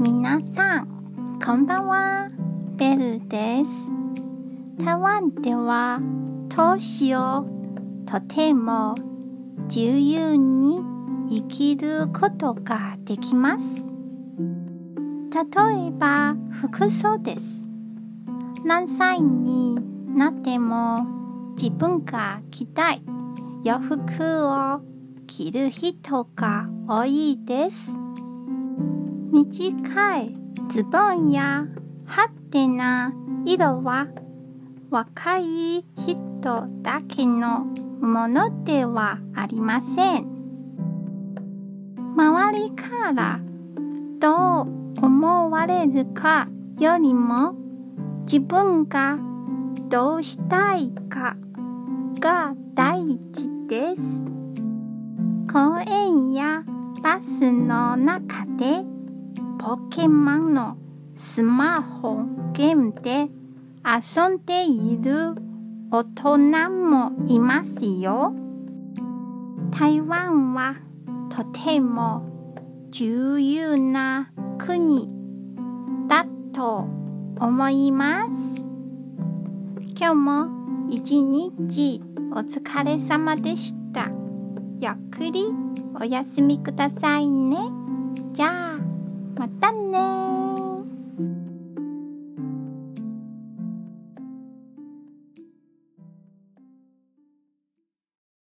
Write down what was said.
皆さん、こんばんは。ベルです。台湾では年をとても自由に生きることができます。例えば服装です。何歳になっても自分が着たい洋服を着る人が多いです。短いズボンやハテナ色は若い人だけのものではありません。周りからどう思われるかよりも自分がどうしたいかが大事です。公園やバスの中でポケモンのスマホゲームで遊んでいる大人もいますよ。台湾はとても自由な国だと思います。今日も一日お疲れ様でした。ゆっくりお休みくださいね。じゃあ Monday.